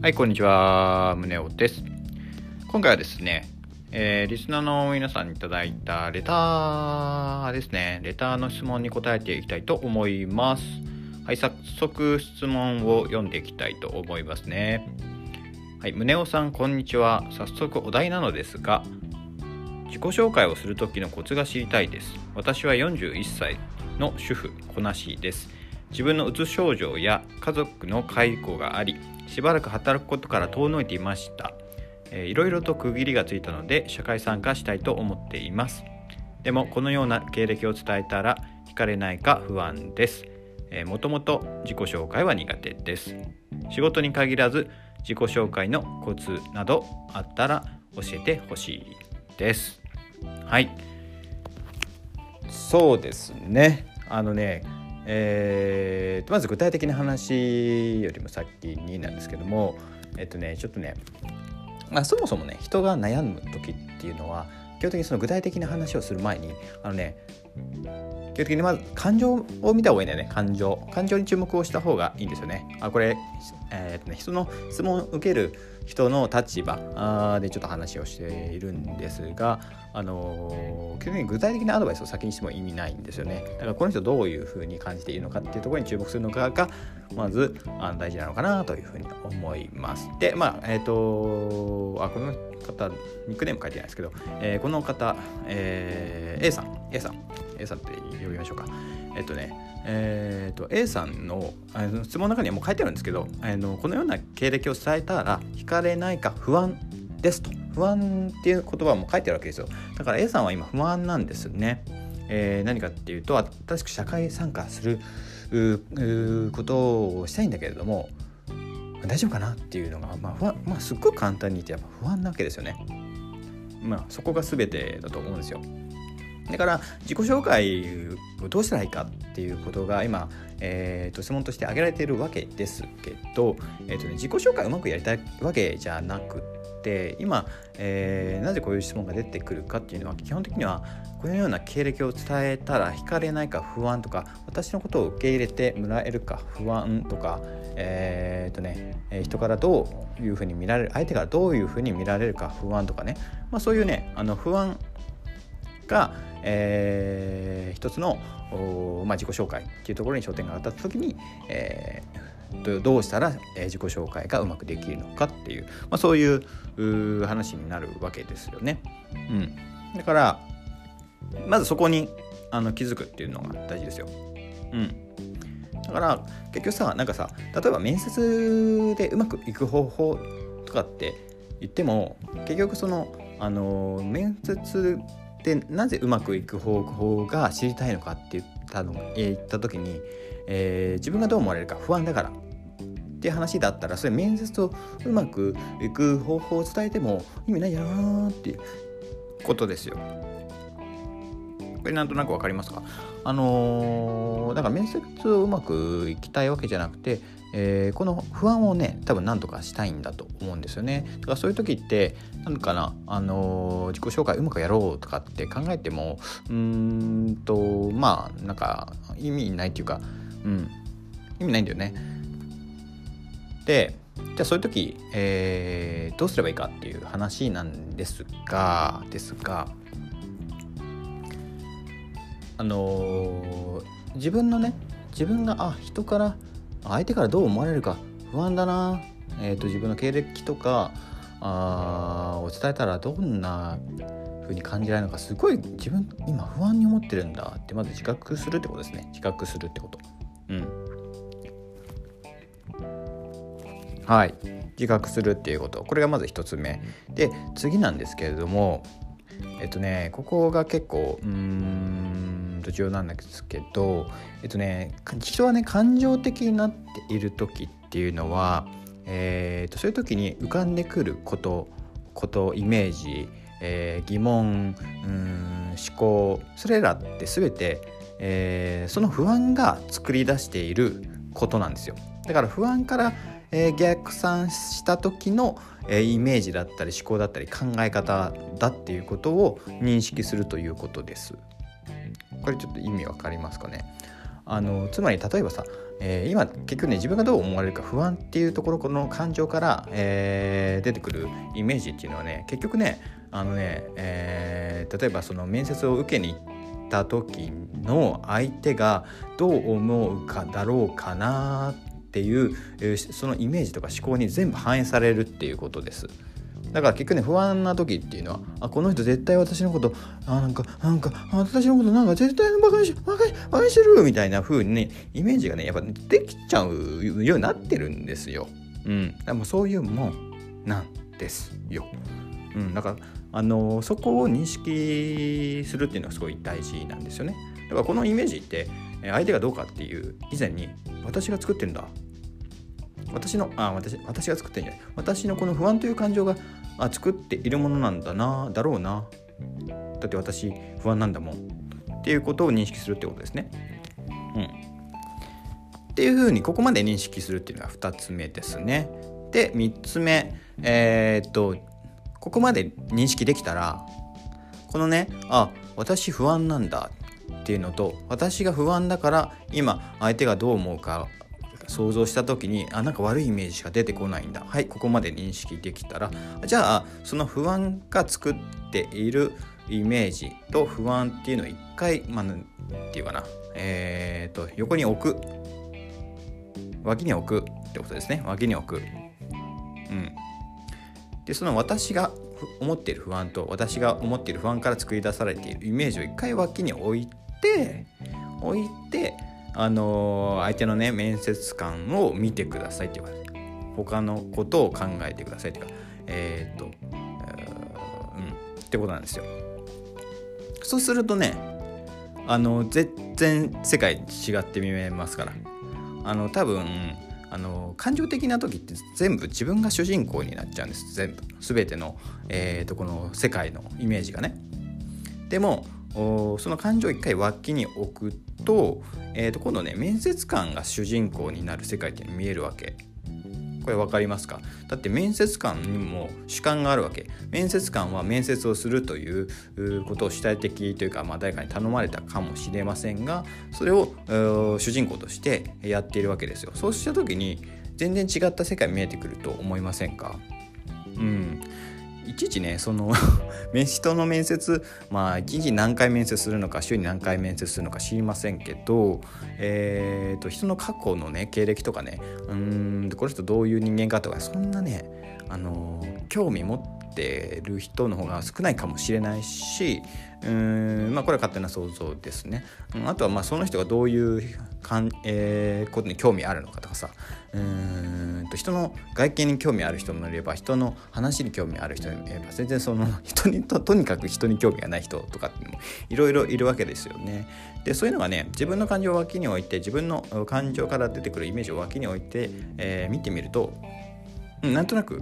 はい、こんにちは。宗男です。今回はですね、えー、リスナーの皆さんにいただいたレターですね。レターの質問に答えていきたいと思います。はい、早速質問を読んでいきたいと思いますね。はい、宗男さん、こんにちは。早速お題なのですが、自己紹介をする時のコツが知りたいです。私は41歳の主婦、こなしです。自分のうつ症状や家族の介護がありしばらく働くことから遠のいていました、いろいろと区切りがついたので社会参加したいと思っています。でもこのような経歴を伝えたら惹かれないか不安です。もともと自己紹介は苦手です。仕事に限らず自己紹介のコツなどあったら教えてほしいです。はい。そうですね。あのねえー、まず具体的な話よりも先になんですけどもえっとねちょっとね、まあ、そもそもね人が悩む時っていうのは基本的にその具体的な話をする前にあのね基本的にまず感情を見た方がいいんだよね。感情。感情に注目をした方がいいんですよね。あこれ、えーとね、人の質問を受ける人の立場。でちょっと話をしているんですが、あのー、基本的に具体的なアドバイスを先にしても意味ないんですよね。だからこの人どういうふうに感じているのかっていうところに注目するのかがまずあの大事なのかなというふうに思います。でまあえっ、ー、とあこの方ニックネーム書いてないですけど、えー、この方、えー、A さん。A さん。A さんって呼びましょうか。えっ、とねえーと、A さんのあの質問の中にはもう書いてあるんですけどあのこのような経歴を伝えたら惹かれないか不安ですと。不安っていう言葉も書いてあるわけですよ。だから A さんは今不安なんですね、えー、何かっていうと新しく社会参加することをしたいんだけれども大丈夫かなっていうのが、まあ不安まあ、すっごく簡単に言ってやっぱ不安なわけですよね。まあそこが全てだと思うんですよ。だから自己紹介をどうしたらいいかっていうことが今、えーと、質問として挙げられているわけですけど、えーとね、自己紹介をうまくやりたいわけじゃなくて今、えー、なぜこういう質問が出てくるかっていうのは基本的にはこのような経歴を伝えたら惹かれないか不安とか私のことを受け入れてもらえるか不安とか、えーとね、人からどういうふうに見られる相手からどういうふうに見られるか不安とかね、まあ、そういうねあの不安が、えー、一つの、まあ、自己紹介っていうところに焦点が当たった時に、えー、どうしたら、自己紹介がうまくできるのかっていう、まあ、そういう話になるわけですよね。うん、だからまずそこにあの気づくっていうのが大事ですよ。うん、だから結局さなんかさ例えば面接でうまくいく方法とかって言っても結局そのあの面接でなぜうまくいく方法が知りたいのかって言ったの言った時に、えー、自分がどう思われるか不安だからっていう話だったらそれ面接とうまくいく方法を伝えても意味ないやろなっていうことですよ。これなんとなく分かりますか？あのー、だから面接をうまくいきたいわけじゃなくてえー、この不安をね多分何とかしたいんだと思うんですよね。だからそういう時って何かな、あのー、自己紹介うまくやろうとかって考えてもうんとまあなんか意味ないっていうか、うん、意味ないんだよね。でじゃあそういう時、えー、どうすればいいかっていう話なんですがですがあのー、自分のね自分があ人から相手からどう思われるか不安だな、えーと、自分の経歴とかあを伝えたらどんな風に感じられるのかすごい自分今不安に思ってるんだ。ってまず自覚するってことですね。自覚するってこと。うん。はい。自覚するっていうこと。これがまず1つ目。で次なんですけれどもえっとねここが結構うんと重要なんですけどえっとね人はね感情的になっている時っていうのは、えーと、そういう時に浮かんでくることことイメージ、えー、疑問うん思考それらって全て、えー、その不安が作り出していることなんですよだから不安から、えー、逆算した時の、えイメージだったり思考だったり考え方だっていうことを認識するということです。これちょっと意味わかりますかね？あのつまり例えばさ、えー、今結局ね自分がどう思われるか不安っていうところこの感情から、えー、出てくるイメージっていうのはね結局ねあのね、えー、例えばその面接を受けに行った時の相手がどう思うかだろうかなっていう、そのイメージとか思考に全部反映されるっていうことです。だから結局ね不安な時っていうのはあこの人絶対私のことあなんかなんか私のことなんか絶対バカにしバカにバカにしてるみたいな風にねイメージがねやっぱできちゃうようになってるんですよ。うん、でもそういうもんなんですよ。うん、だからあのそこを認識するっていうのはすごい大事なんですよね。だからこのイメージって相手がどうかっていう以前に私が作ってるんだ私のあ私私が作ってるんじゃない私のこの不安という感情があ作っているものなんだなだろうなだって私不安なんだもんっていうことを認識するってことですね。うん、っていうふうにここまで認識するっていうのが2つ目ですね。で3つ目えー、っとここまで認識できたらこのねあ私不安なんだっていうのと私が不安だから今相手がどう思うか想像した時にあなんか悪いイメージしか出てこないんだ。はいここまで認識できたら。じゃあその不安が作っているイメージと不安っていうのを一回まあ何て言うかな。えっ、ー、と横に置く。脇に置くってことですね。脇に置く。うん。でその私が思っている不安と私が思っている不安から作り出されているイメージを一回脇に置いて置いてあの相手のね面接官を見てくださいっていうか他のことを考えてくださいっていうかえー、っと、うんってことなんですよ。そうするとねあの全然世界違って見えますからあの多分あの感情的な時って全部自分が主人公になっちゃうんです全部全ての、えーと、この世界のイメージがね。でもその感情を一回脇に置くと,、えー、と今度ね面接官が主人公になる世界って見えるわけ。これ分かりますか？だって面接官にも主観があるわけ。面接官は面接をするということを主体的というか、まあ、誰かに頼まれたかもしれませんがそれを主人公としてやっているわけですよ。そうした時に全然違った世界見えてくると思いませんか？うん。いちいちねその 人の面接まあ一日何回面接するのか週に何回面接するのか知りませんけど、えーと、人の過去のね経歴とかねうんこの人どういう人間かとかそんなねあの興味持ってる人の方が少ないかもしれないしうんまあこれは勝手な想像ですね。あとはまあその人がどういうかん、えー、ことに興味あるのかとかさうんと人の外見に興味ある人もいれば人の話に興味ある人もいれば全然その 人にととにかく人に興味がない人とかっていうのもいろいろいるわけですよね。でそういうのがね自分の感情を脇に置いて自分の感情から出てくるイメージを脇に置いて、え、見てみると、うん、なんとなく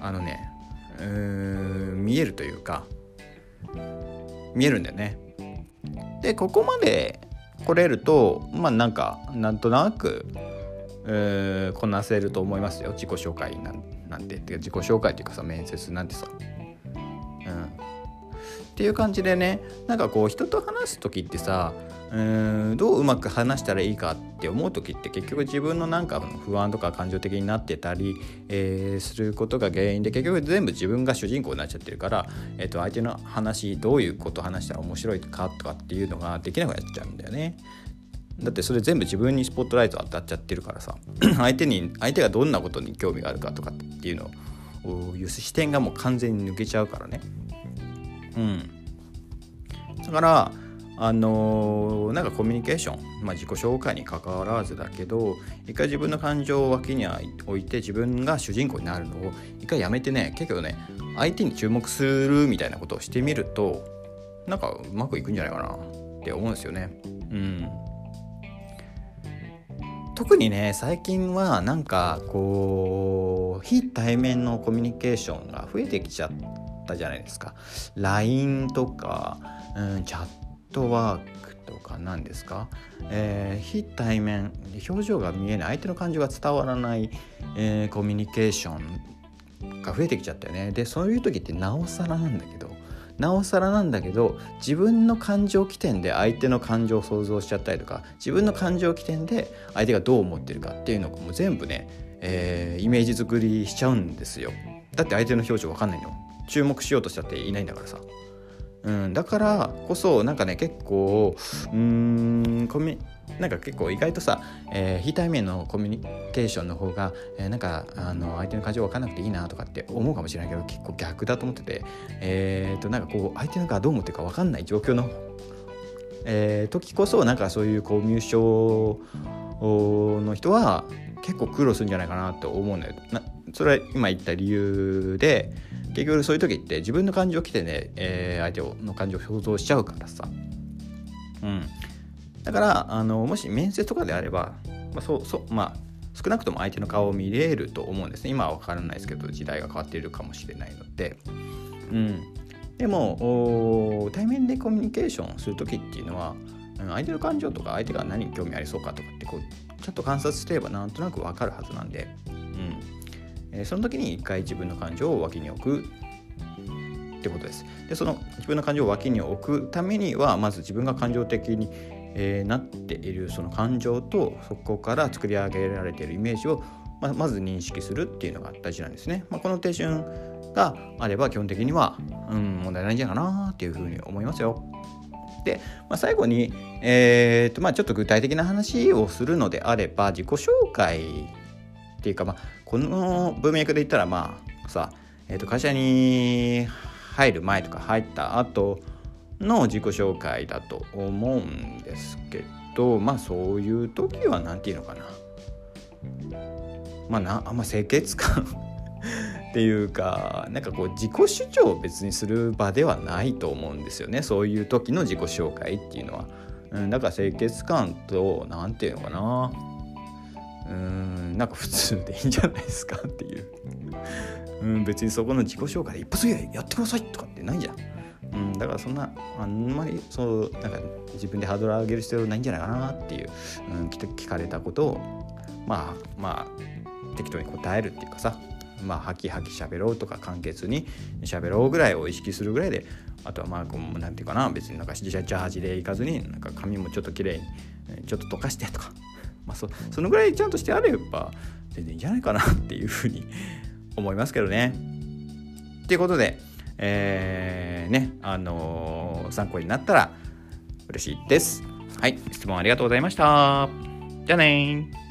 あのねうん見えるというか見えるんだよね。でここまで来れるとまあなんかなんとなく、えー、こなせると思いますよ自己紹介なんなんて自己紹介というかさ面接なんてさ。っていう感じでねなんかこう人と話す時ってさうんどううまく話したらいいかって思う時って結局自分のなんか不安とか感情的になってたり、えー、することが原因で結局全部自分が主人公になっちゃってるから、えー、と相手の話どういうこと話したら面白いかとかっていうのができなくなっちゃうんだよね。だってそれ全部自分にスポットライト当たっちゃってるからさ 相手に相手がどんなことに興味があるかとかっていうのをいう視点がもう完全に抜けちゃうからね。うんだからあのー、なんかコミュニケーション、まあ、自己紹介にかかわらずだけど一回自分の感情を脇に置いて自分が主人公になるのを一回やめてね結構ね相手に注目するみたいなことをしてみるとなんかうまくいくんじゃないかなって思うんですよね。うん特にね最近はなんかこう非対面のコミュニケーションが増えてきちゃったじゃないですか。LINE とか、うん、チャットワークとか何ですか、えー、非対面表情が見えない相手の感情が伝わらない、えー、コミュニケーションが増えてきちゃったよね。でそういう時ってなおさらなんだけどなおさらなんだけど自分の感情起点で相手の感情を想像しちゃったりとか自分の感情起点で相手がどう思ってるかっていうのをもう全部ね、えー、イメージ作りしちゃうんですよ。だって相手の表情わかんないの。注目しようとしちゃっていないんだからさ。うん、だからこそなんかね結構うんコミなんか結構意外とさ、えー、非対面のコミュニケーションの方が、えー、なんかあの相手の感情分かんなくていいなとかって思うかもしれないけど結構逆だと思ってて。えー、となんかこう相手がどう思ってるか分かんない状況の、えー、時こそなんかそういうコミュ障の人は結構苦労するんじゃないかなと思うのよ。なそれは今言った理由で結局そういう時って自分の感情来てね、えー、相手の感情を想像しちゃうからさ。うん。だからあのもし面接とかであれば、まあ、そうそうまあ少なくとも相手の顔を見れると思うんですね今は分からないですけど時代が変わっているかもしれないので、うん、でも対面でコミュニケーションする時っていうのは相手の感情とか相手が何に興味ありそうかとかってこうちゃんと観察してればなんとなく分かるはずなんで、うんえ、その時に一回自分の感情を脇に置くってことです。でその自分の感情を脇に置くためにはまず自分が感情的にえー、なっているその感情とそこから作り上げられているイメージをままず認識するっていうのが大事なんですね。まあ、この手順があれば基本的には、うん、問題ないんじゃないかなっていうふうに思いますよ。で、まあ、最後に、えーとまあ、ちょっと具体的な話をするのであれば自己紹介っていうか、まあ、この文脈で言ったらまあさ、えー、と会社に入る前とか入った後の自己紹介だと思うんですけどまあそういう時は何て言うのかな。まあなあんま清潔感 っていうかなんかこう自己主張を別にする場ではないと思うんですよね。そういう時の自己紹介っていうのは。うん、だから清潔感と何て言うのかな。うんなんか普通でいいんじゃないですかっていう。うん、別にそこの自己紹介で一発やってくださいとかってないじゃん。うん、だからそんなあんまりそうなんか自分でハードル上げる必要ないんじゃないかなっていう、うん、聞かれたことをまあまあ適当に答えるっていうかさ。まあハキハキ喋ろうとか簡潔に喋ろうぐらいを意識するぐらいで。あとはまあこうなんていうかな。別になんかジャージでいかずになんか髪もちょっと綺麗にちょっと溶かしてとか。まあそそのぐらいちゃんとしてあれば全然いいんじゃないかなっていうふうに思いますけどね。っていうことでえー、ね、あのー、参考になったら嬉しいです。はい、質問ありがとうございました。じゃあね